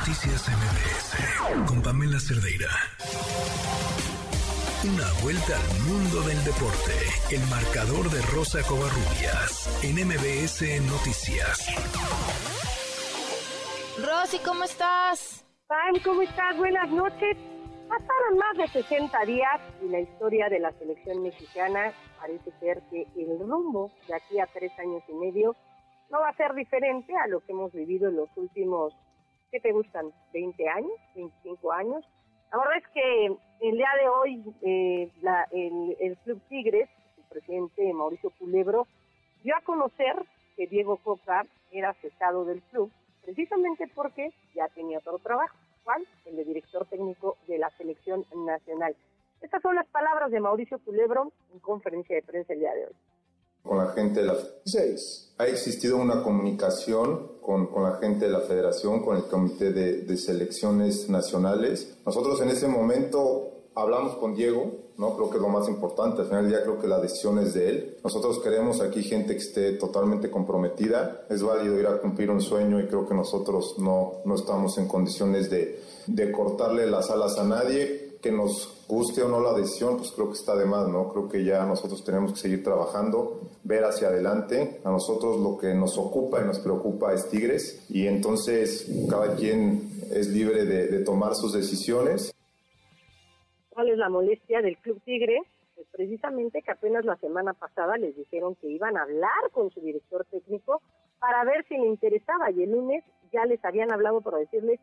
Noticias MBS con Pamela Cerdeira. Una vuelta al mundo del deporte. El marcador de Rosa Covarrubias en MBS Noticias. Rosy, ¿cómo estás? Pam, ¿cómo estás? Buenas noches. Pasaron más de 60 días y la historia de la selección mexicana parece ser que el rumbo de aquí a tres años y medio no va a ser diferente a lo que hemos vivido en los últimos, ¿qué te gustan? ¿20 años? ¿25 años? La verdad es que el día de hoy eh, el, Club Tigres, su presidente Mauricio Culebro, dio a conocer que Diego Coca era cesado del club, precisamente porque ya tenía otro trabajo el de director técnico de la selección nacional. Estas son las palabras de Mauricio Culebro en conferencia de prensa el día de hoy. Con la gente de la Ha existido una comunicación con, con, la gente de la federación, con el comité de, de selecciones nacionales. Nosotros en ese momento hablamos con Diego, ¿no? Creo que es lo más importante. Al final del día creo que la decisión es de él. Nosotros queremos aquí gente que esté totalmente comprometida. Es válido ir a cumplir un sueño y creo que nosotros no, no estamos en condiciones de, de cortarle las alas a nadie. Que nos guste o no la decisión, pues creo que está de más, ¿no? Creo que ya nosotros tenemos que seguir trabajando, ver hacia adelante. A nosotros lo que nos ocupa y nos preocupa es Tigres y entonces cada quien es libre de, de tomar sus decisiones cuál es la molestia del Club Tigre, pues precisamente que apenas la semana pasada les dijeron que iban a hablar con su director técnico para ver si le interesaba y el lunes ya les habían hablado para decirles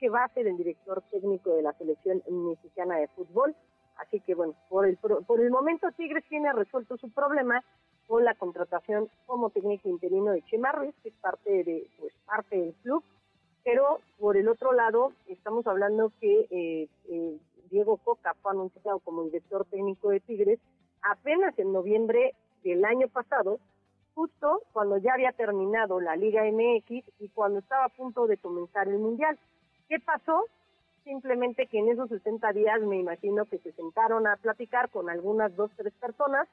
que va a ser el director técnico de la selección mexicana de fútbol. Así que bueno, por el, por el momento Tigres tiene resuelto su problema con la contratación como técnico interino de Chema que es parte de pues parte del club, pero por el otro lado estamos hablando que eh, eh, Diego Coca fue anunciado como director técnico de Tigres apenas en noviembre del año pasado, justo cuando ya había terminado la Liga MX y cuando estaba a punto de comenzar el Mundial. ¿Qué pasó? Simplemente que en esos 60 días me imagino que se sentaron a platicar con algunas dos, tres personas,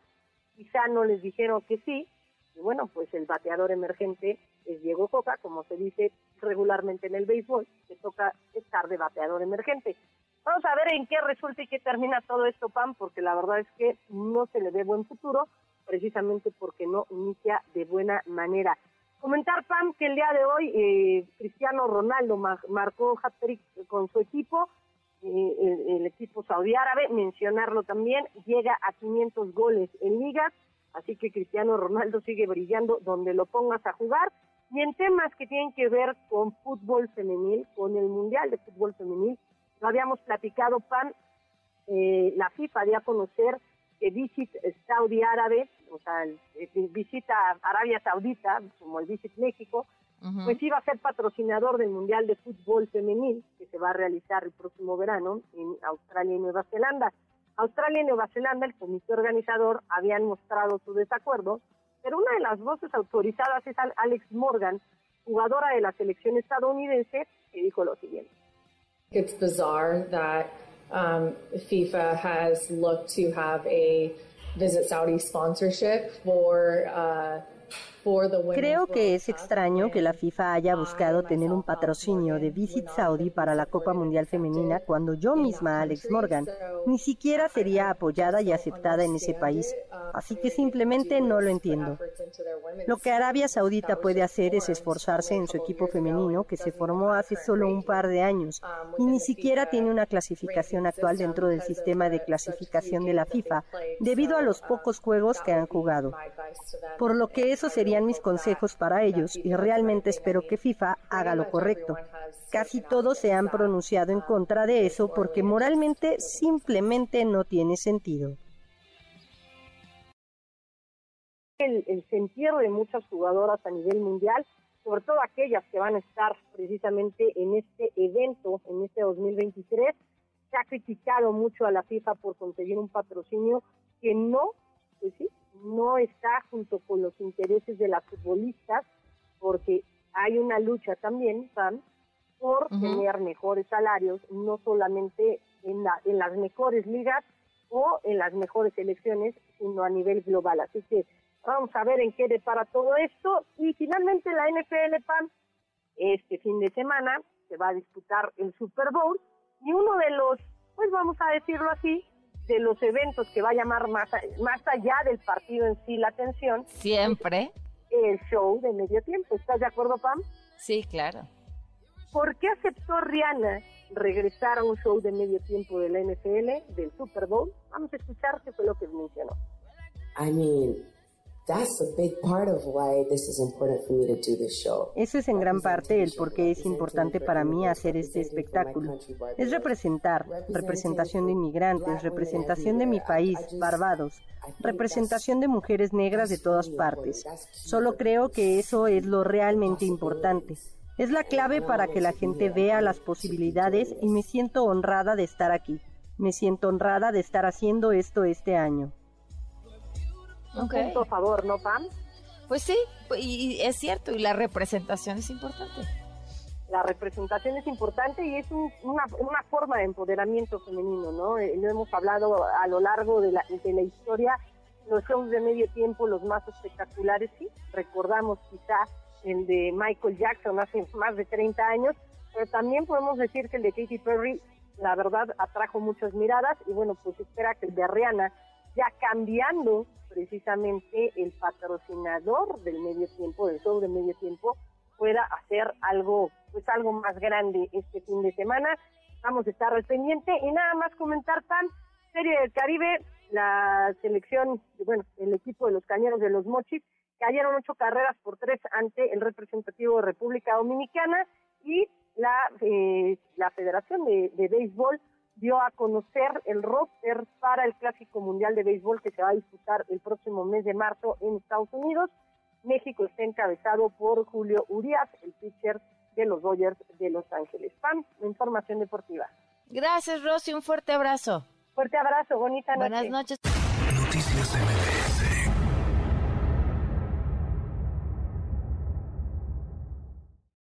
quizá no les dijeron que sí, y bueno, pues el bateador emergente es Diego Coca, como se dice regularmente en el béisbol, que toca estar de bateador emergente. Vamos a ver en qué resulta y qué termina todo esto, Pam, porque la verdad es que no se le ve buen futuro, precisamente porque no inicia de buena manera. Comentar, Pam, que el día de hoy eh, Cristiano Ronaldo marcó hat-trick con su equipo, eh, el, equipo saudí árabe, mencionarlo también, llega a 500 goles en ligas, así que Cristiano Ronaldo sigue brillando donde lo pongas a jugar. Y en temas que tienen que ver con fútbol femenil, con el Mundial de Fútbol Femenil, lo habíamos platicado, Pan, eh, la FIFA dio a conocer que Visit Saudi Árabe, o sea, visita Arabia Saudita, como el Visit México, pues iba a ser patrocinador del Mundial de Fútbol Femenil, que se va a realizar el próximo verano en Australia y Nueva Zelanda. Australia y Nueva Zelanda, el comité organizador, habían mostrado su desacuerdo, pero una de las voces autorizadas es Alex Morgan, jugadora de la selección estadounidense, que dijo lo siguiente. It's bizarre that um, FIFA has looked to have a Visit Saudi sponsorship for uh, Creo que es extraño que la FIFA haya buscado tener un patrocinio de Visit Saudi para la Copa Mundial Femenina cuando yo misma, Alex Morgan, ni siquiera sería apoyada y aceptada en ese país. Así que simplemente no lo entiendo. Lo que Arabia Saudita puede hacer es esforzarse en su equipo femenino que se formó hace solo un par de años y ni siquiera tiene una clasificación actual dentro del sistema de clasificación de la FIFA debido a los pocos juegos que han jugado. Por lo que eso sería mis consejos para ellos y realmente espero que FIFA haga lo correcto. Casi todos se han pronunciado en contra de eso porque moralmente simplemente no tiene sentido. El, el sentido de muchas jugadoras a nivel mundial, sobre todo aquellas que van a estar precisamente en este evento, en este 2023, se ha criticado mucho a la FIFA por conseguir un patrocinio que no, pues sí, no está junto con los intereses de las futbolistas, porque hay una lucha también, Pam, por tener mejores salarios, no solamente en, la, en las mejores ligas o en las mejores selecciones, sino a nivel global. Así que vamos a ver en qué depara todo esto. Y finalmente la NFL, Pam, Este fin de semana se va a disputar el Super Bowl y uno de los, pues vamos a decirlo así, de los eventos que va a llamar más, más allá del partido en sí la atención. Siempre. El show de medio tiempo. ¿Estás de acuerdo, Pam? Sí, claro. ¿Por qué aceptó Rihanna regresar a un show de medio tiempo de la NFL, del Super Bowl? Vamos a escuchar qué fue lo que mencionó. I mean, eso es en gran parte el por qué es importante para mí hacer este espectáculo. Es representar, representación de inmigrantes, representación de mi país, Barbados, representación de mujeres negras de todas partes. Solo creo que eso es lo realmente importante. Es la clave para que la gente vea las posibilidades y me siento honrada de estar aquí. Me siento honrada de estar haciendo esto este año un punto a favor, ¿no, Pam? Pues sí, y es cierto, y la representación es importante. La representación es importante y es una, una, forma de empoderamiento femenino, ¿no? Eh, lo hemos hablado a lo largo de la, de la historia, los shows de medio tiempo, los más espectaculares, sí, recordamos quizá el de Michael Jackson hace más de 30 años, pero también podemos decir que el de Katy Perry, la verdad, atrajo muchas miradas y bueno, pues espera que el de Rihanna, ya cambiando precisamente el patrocinador del medio tiempo, del show de medio tiempo, pueda hacer algo, pues algo más grande este fin de semana. Vamos a estar al pendiente y nada más comentar tan Serie del Caribe, la selección, bueno, el equipo de los Cañeros de los Mochis, cayeron ocho carreras por tres ante el representativo de República Dominicana y la, eh, la Federación de, de Béisbol dio a conocer el roster para el Clásico Mundial de Béisbol que se va a disputar el próximo mes de marzo en Estados Unidos. México está encabezado por Julio Urias, el pitcher de los Dodgers de Los Ángeles. Pan, información deportiva. Gracias, Rosy. Un fuerte abrazo. Fuerte abrazo. Bonita noche. Buenas noches. Noticias